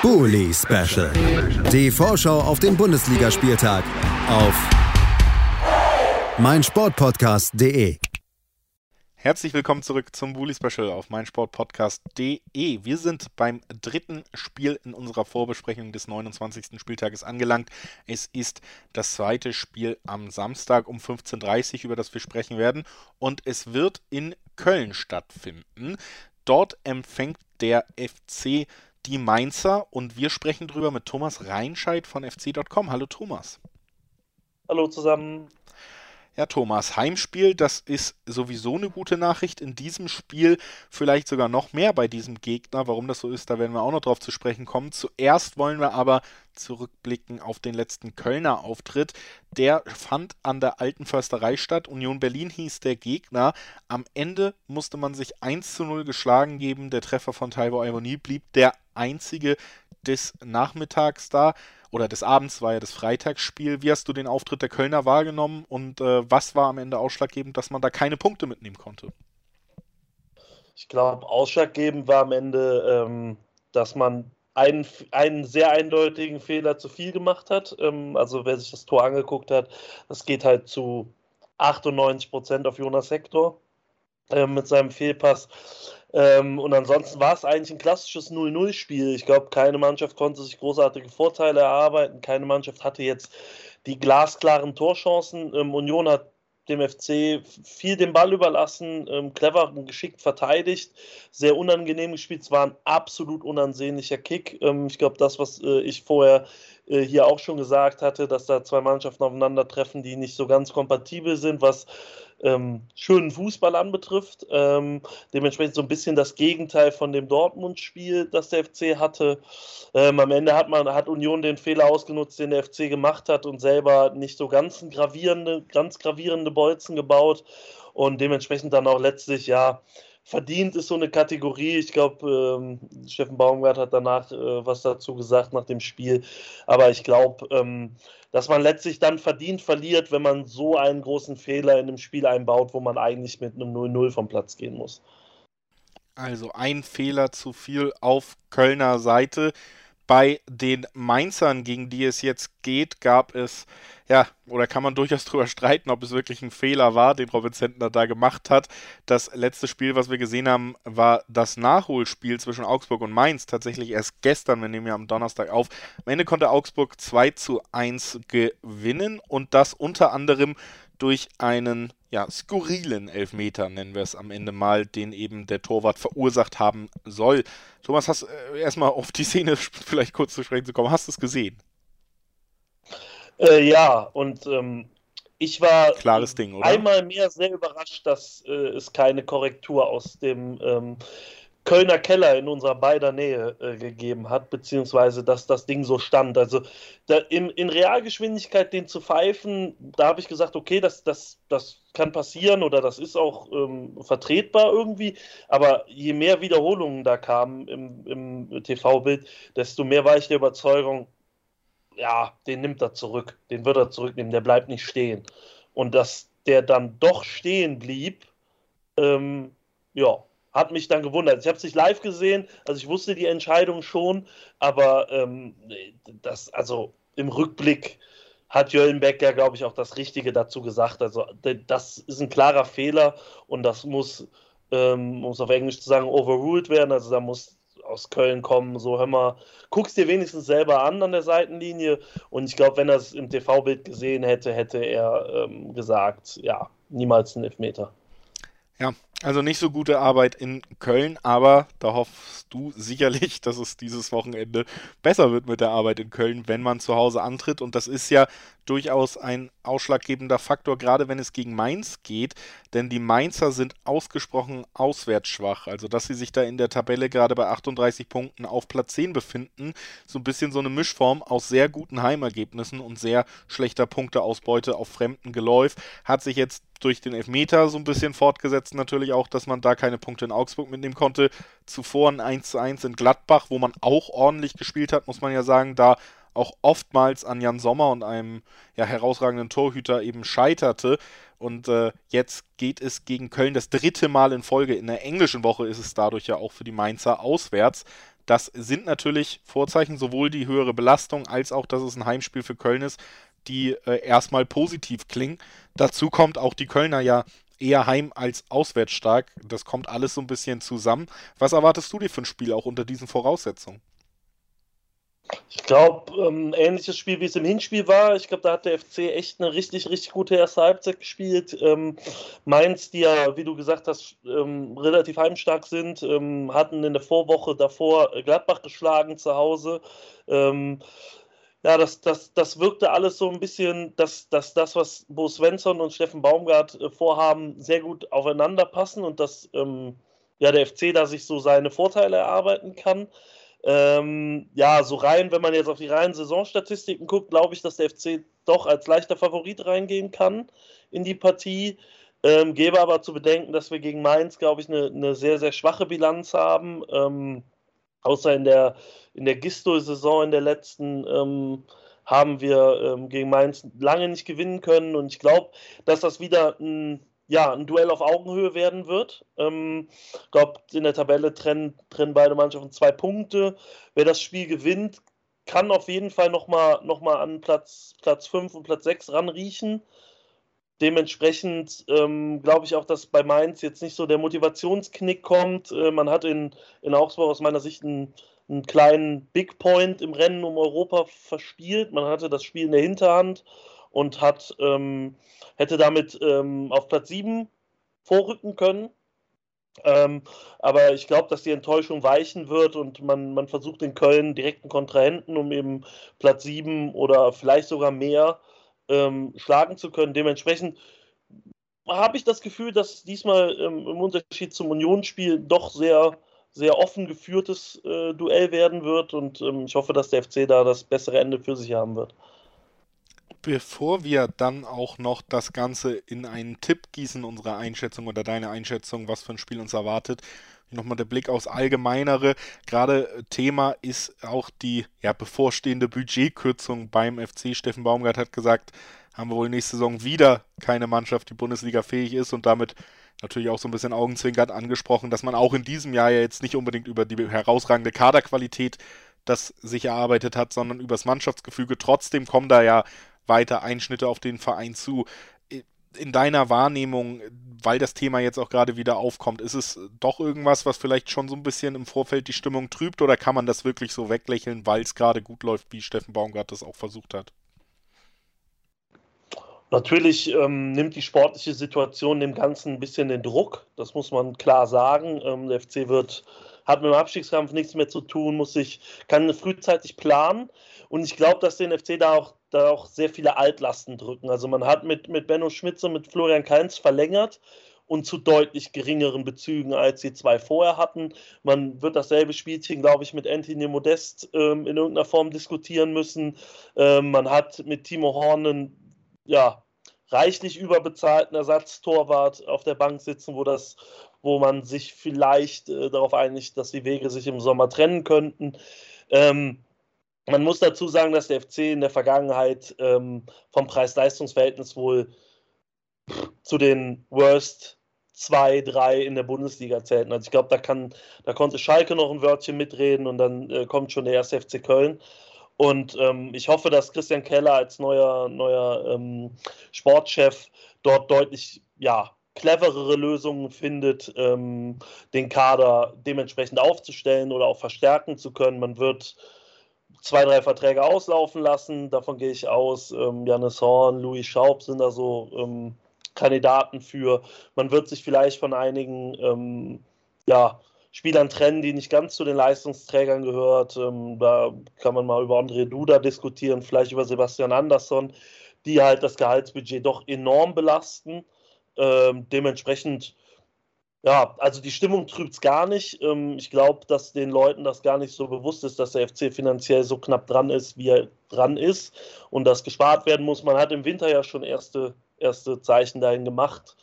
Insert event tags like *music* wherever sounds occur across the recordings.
Bully Special. Die Vorschau auf den Bundesligaspieltag auf meinsportpodcast.de. Herzlich willkommen zurück zum Bully Special auf meinsportpodcast.de. Wir sind beim dritten Spiel in unserer Vorbesprechung des 29. Spieltages angelangt. Es ist das zweite Spiel am Samstag um 15.30 Uhr, über das wir sprechen werden. Und es wird in Köln stattfinden. Dort empfängt der FC die Mainzer und wir sprechen drüber mit Thomas Reinscheid von fc.com. Hallo Thomas. Hallo zusammen. Ja, Thomas, Heimspiel, das ist sowieso eine gute Nachricht. In diesem Spiel vielleicht sogar noch mehr bei diesem Gegner. Warum das so ist, da werden wir auch noch drauf zu sprechen kommen. Zuerst wollen wir aber zurückblicken auf den letzten Kölner Auftritt. Der fand an der alten Försterei statt. Union Berlin hieß der Gegner. Am Ende musste man sich 1 zu 0 geschlagen geben. Der Treffer von Taiwo Ironie blieb der einzige des Nachmittags da oder des Abends war ja das Freitagsspiel. Wie hast du den Auftritt der Kölner wahrgenommen und äh, was war am Ende ausschlaggebend, dass man da keine Punkte mitnehmen konnte? Ich glaube, ausschlaggebend war am Ende, ähm, dass man einen, einen sehr eindeutigen Fehler zu viel gemacht hat. Ähm, also wer sich das Tor angeguckt hat, das geht halt zu 98 Prozent auf Jonas Hector äh, mit seinem Fehlpass. Ähm, und ansonsten war es eigentlich ein klassisches 0-0-Spiel. Ich glaube, keine Mannschaft konnte sich großartige Vorteile erarbeiten. Keine Mannschaft hatte jetzt die glasklaren Torchancen. Ähm, Union hat dem FC viel den Ball überlassen, ähm, clever und geschickt verteidigt, sehr unangenehm gespielt. Es war ein absolut unansehnlicher Kick. Ähm, ich glaube, das, was äh, ich vorher äh, hier auch schon gesagt hatte, dass da zwei Mannschaften aufeinandertreffen, die nicht so ganz kompatibel sind, was ähm, schönen Fußball anbetrifft. Ähm, dementsprechend so ein bisschen das Gegenteil von dem Dortmund-Spiel, das der FC hatte. Ähm, am Ende hat man hat Union den Fehler ausgenutzt, den der FC gemacht hat und selber nicht so ganz gravierende, ganz gravierende Bolzen gebaut und dementsprechend dann auch letztlich ja verdient ist so eine Kategorie. Ich glaube, ähm, Steffen Baumgart hat danach äh, was dazu gesagt nach dem Spiel. Aber ich glaube, ähm, dass man letztlich dann verdient verliert, wenn man so einen großen Fehler in einem Spiel einbaut, wo man eigentlich mit einem 0-0 vom Platz gehen muss. Also ein Fehler zu viel auf Kölner Seite. Bei den Mainzern, gegen die es jetzt geht, gab es, ja, oder kann man durchaus *laughs* drüber streiten, ob es wirklich ein Fehler war, den Robin Zentner da gemacht hat. Das letzte Spiel, was wir gesehen haben, war das Nachholspiel zwischen Augsburg und Mainz. Tatsächlich erst gestern, wir nehmen ja am Donnerstag auf. Am Ende konnte Augsburg 2 zu 1 gewinnen und das unter anderem durch einen ja, skurrilen Elfmeter, nennen wir es am Ende mal, den eben der Torwart verursacht haben soll. Thomas, hast äh, erstmal auf die Szene *laughs* vielleicht kurz zu sprechen zu kommen. Hast du es gesehen? Äh, ja, und ähm, ich war Klares Ding, oder? einmal mehr sehr überrascht, dass äh, es keine Korrektur aus dem ähm, Kölner Keller in unserer beider Nähe äh, gegeben hat, beziehungsweise dass das Ding so stand. Also da, in, in Realgeschwindigkeit den zu pfeifen, da habe ich gesagt, okay, das, das, das kann passieren oder das ist auch ähm, vertretbar irgendwie. Aber je mehr Wiederholungen da kamen im, im TV-Bild, desto mehr war ich der Überzeugung, ja, den nimmt er zurück, den wird er zurücknehmen, der bleibt nicht stehen. Und dass der dann doch stehen blieb, ähm, ja, hat mich dann gewundert. Ich habe es nicht live gesehen, also ich wusste die Entscheidung schon, aber ähm, das, also im Rückblick hat Jöllenbeck ja, glaube ich, auch das Richtige dazu gesagt. Also das ist ein klarer Fehler und das muss, ähm, um es auf Englisch zu sagen, overruled werden. Also da muss aus Köln kommen, so hör mal, guck's dir wenigstens selber an an der Seitenlinie. Und ich glaube, wenn er es im TV-Bild gesehen hätte, hätte er ähm, gesagt, ja, niemals ein Elfmeter. Ja, also nicht so gute Arbeit in Köln, aber da hoffst du *laughs* sicherlich, dass es dieses Wochenende besser wird mit der Arbeit in Köln, wenn man zu Hause antritt. Und das ist ja durchaus ein ausschlaggebender Faktor, gerade wenn es gegen Mainz geht, denn die Mainzer sind ausgesprochen auswärts schwach. Also, dass sie sich da in der Tabelle gerade bei 38 Punkten auf Platz 10 befinden, so ein bisschen so eine Mischform aus sehr guten Heimergebnissen und sehr schlechter Punkteausbeute auf fremden Geläuf, hat sich jetzt durch den Elfmeter so ein bisschen fortgesetzt natürlich auch, dass man da keine Punkte in Augsburg mitnehmen konnte. Zuvor ein 1 zu 1 in Gladbach, wo man auch ordentlich gespielt hat, muss man ja sagen, da auch oftmals an Jan Sommer und einem ja, herausragenden Torhüter eben scheiterte. Und äh, jetzt geht es gegen Köln das dritte Mal in Folge. In der englischen Woche ist es dadurch ja auch für die Mainzer auswärts. Das sind natürlich Vorzeichen, sowohl die höhere Belastung als auch, dass es ein Heimspiel für Köln ist, die äh, erstmal positiv klingen. Dazu kommt auch die Kölner ja eher heim als auswärts stark. Das kommt alles so ein bisschen zusammen. Was erwartest du dir für ein Spiel auch unter diesen Voraussetzungen? Ich glaube, ähm, ähnliches Spiel wie es im Hinspiel war. Ich glaube, da hat der FC echt eine richtig, richtig gute erste Halbzeit gespielt. Ähm, Mainz, die ja, wie du gesagt hast, ähm, relativ heimstark sind, ähm, hatten in der Vorwoche davor Gladbach geschlagen zu Hause. Ähm, ja, das, das, das wirkte alles so ein bisschen, dass, dass das, was Bo Svensson und Steffen Baumgart äh, vorhaben, sehr gut aufeinander passen und dass ähm, ja, der FC da sich so seine Vorteile erarbeiten kann. Ähm, ja, so rein, wenn man jetzt auf die reinen Saisonstatistiken guckt, glaube ich, dass der FC doch als leichter Favorit reingehen kann in die Partie. Ähm, gebe aber zu bedenken, dass wir gegen Mainz, glaube ich, eine, eine sehr, sehr schwache Bilanz haben. Ähm, außer in der, in der Gisto-Saison in der letzten ähm, haben wir ähm, gegen Mainz lange nicht gewinnen können. Und ich glaube, dass das wieder ein ja, ein Duell auf Augenhöhe werden wird. Ich ähm, glaube, in der Tabelle trennen, trennen beide Mannschaften zwei Punkte. Wer das Spiel gewinnt, kann auf jeden Fall nochmal noch mal an Platz, Platz 5 und Platz 6 ranriechen. Dementsprechend ähm, glaube ich auch, dass bei Mainz jetzt nicht so der Motivationsknick kommt. Äh, man hat in, in Augsburg aus meiner Sicht einen, einen kleinen Big Point im Rennen um Europa verspielt. Man hatte das Spiel in der Hinterhand und hat, ähm, hätte damit ähm, auf Platz 7 vorrücken können. Ähm, aber ich glaube, dass die Enttäuschung weichen wird und man, man versucht in Köln direkten Kontrahenten, um eben Platz 7 oder vielleicht sogar mehr ähm, schlagen zu können. Dementsprechend habe ich das Gefühl, dass diesmal ähm, im Unterschied zum Unionsspiel doch sehr, sehr offen geführtes äh, Duell werden wird und ähm, ich hoffe, dass der FC da das bessere Ende für sich haben wird bevor wir dann auch noch das Ganze in einen Tipp gießen, unsere Einschätzung oder deine Einschätzung, was für ein Spiel uns erwartet, nochmal der Blick aufs Allgemeinere. Gerade Thema ist auch die ja, bevorstehende Budgetkürzung beim FC. Steffen Baumgart hat gesagt, haben wir wohl nächste Saison wieder keine Mannschaft, die Bundesliga fähig ist und damit natürlich auch so ein bisschen augenzwinkert angesprochen, dass man auch in diesem Jahr ja jetzt nicht unbedingt über die herausragende Kaderqualität das sich erarbeitet hat, sondern übers Mannschaftsgefüge. Trotzdem kommen da ja weiter Einschnitte auf den Verein zu. In deiner Wahrnehmung, weil das Thema jetzt auch gerade wieder aufkommt, ist es doch irgendwas, was vielleicht schon so ein bisschen im Vorfeld die Stimmung trübt oder kann man das wirklich so weglächeln, weil es gerade gut läuft, wie Steffen Baumgart das auch versucht hat? Natürlich ähm, nimmt die sportliche Situation dem Ganzen ein bisschen den Druck, das muss man klar sagen. Ähm, der FC wird, hat mit dem Abstiegskampf nichts mehr zu tun, muss sich, kann frühzeitig planen. Und ich glaube, dass den FC da auch, da auch sehr viele Altlasten drücken. Also man hat mit, mit Benno Schmitze, mit Florian Kainz verlängert und zu deutlich geringeren Bezügen, als die zwei vorher hatten. Man wird dasselbe Spielchen, glaube ich, mit Anthony Modest ähm, in irgendeiner Form diskutieren müssen. Ähm, man hat mit Timo Horn einen, ja, reichlich überbezahlten Ersatztorwart auf der Bank sitzen, wo das, wo man sich vielleicht äh, darauf einigt, dass die Wege sich im Sommer trennen könnten. Ähm, man muss dazu sagen, dass der FC in der Vergangenheit ähm, vom Preis-Leistungs-Verhältnis wohl zu den Worst 2, 3 in der Bundesliga zählten. Also ich glaube, da, da konnte Schalke noch ein Wörtchen mitreden und dann äh, kommt schon der erste FC Köln. Und ähm, ich hoffe, dass Christian Keller als neuer, neuer ähm, Sportchef dort deutlich ja, cleverere Lösungen findet, ähm, den Kader dementsprechend aufzustellen oder auch verstärken zu können. Man wird zwei, drei Verträge auslaufen lassen. Davon gehe ich aus. Ähm, Janis Horn, Louis Schaub sind da so ähm, Kandidaten für. Man wird sich vielleicht von einigen ähm, ja, Spielern trennen, die nicht ganz zu den Leistungsträgern gehört. Ähm, da kann man mal über André Duda diskutieren, vielleicht über Sebastian Andersson, die halt das Gehaltsbudget doch enorm belasten. Ähm, dementsprechend ja, also die Stimmung trübt es gar nicht. Ähm, ich glaube, dass den Leuten das gar nicht so bewusst ist, dass der FC finanziell so knapp dran ist, wie er dran ist und dass gespart werden muss. Man hat im Winter ja schon erste, erste Zeichen dahin gemacht.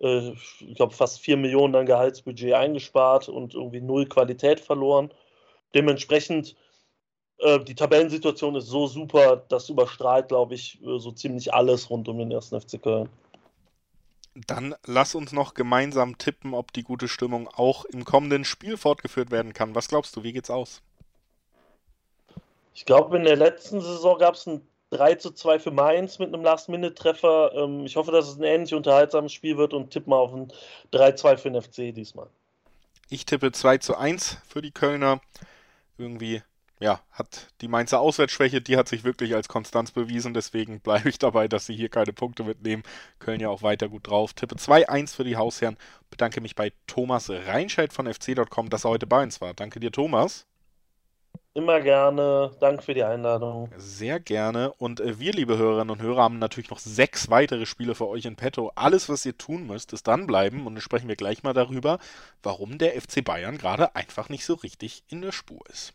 Äh, ich glaube, fast 4 Millionen an Gehaltsbudget eingespart und irgendwie null Qualität verloren. Dementsprechend, äh, die Tabellensituation ist so super, das überstrahlt, glaube ich, äh, so ziemlich alles rund um den ersten FC Köln. Dann lass uns noch gemeinsam tippen, ob die gute Stimmung auch im kommenden Spiel fortgeführt werden kann. Was glaubst du, wie geht's aus? Ich glaube, in der letzten Saison gab es ein 3 zu 2 für Mainz mit einem Last-Minute-Treffer. Ähm, ich hoffe, dass es ein ähnlich unterhaltsames Spiel wird und tippe mal auf ein 3-2 für den FC diesmal. Ich tippe 2 zu 1 für die Kölner. Irgendwie ja, hat die Mainzer Auswärtsschwäche, die hat sich wirklich als Konstanz bewiesen. Deswegen bleibe ich dabei, dass sie hier keine Punkte mitnehmen. Köln ja auch weiter gut drauf. Tippe 2-1 für die Hausherren. Bedanke mich bei Thomas Reinscheid von fc.com, dass er heute bei uns war. Danke dir, Thomas. Immer gerne. Danke für die Einladung. Sehr gerne. Und äh, wir, liebe Hörerinnen und Hörer, haben natürlich noch sechs weitere Spiele für euch in petto. Alles, was ihr tun müsst, ist dranbleiben. Und dann sprechen wir gleich mal darüber, warum der FC Bayern gerade einfach nicht so richtig in der Spur ist.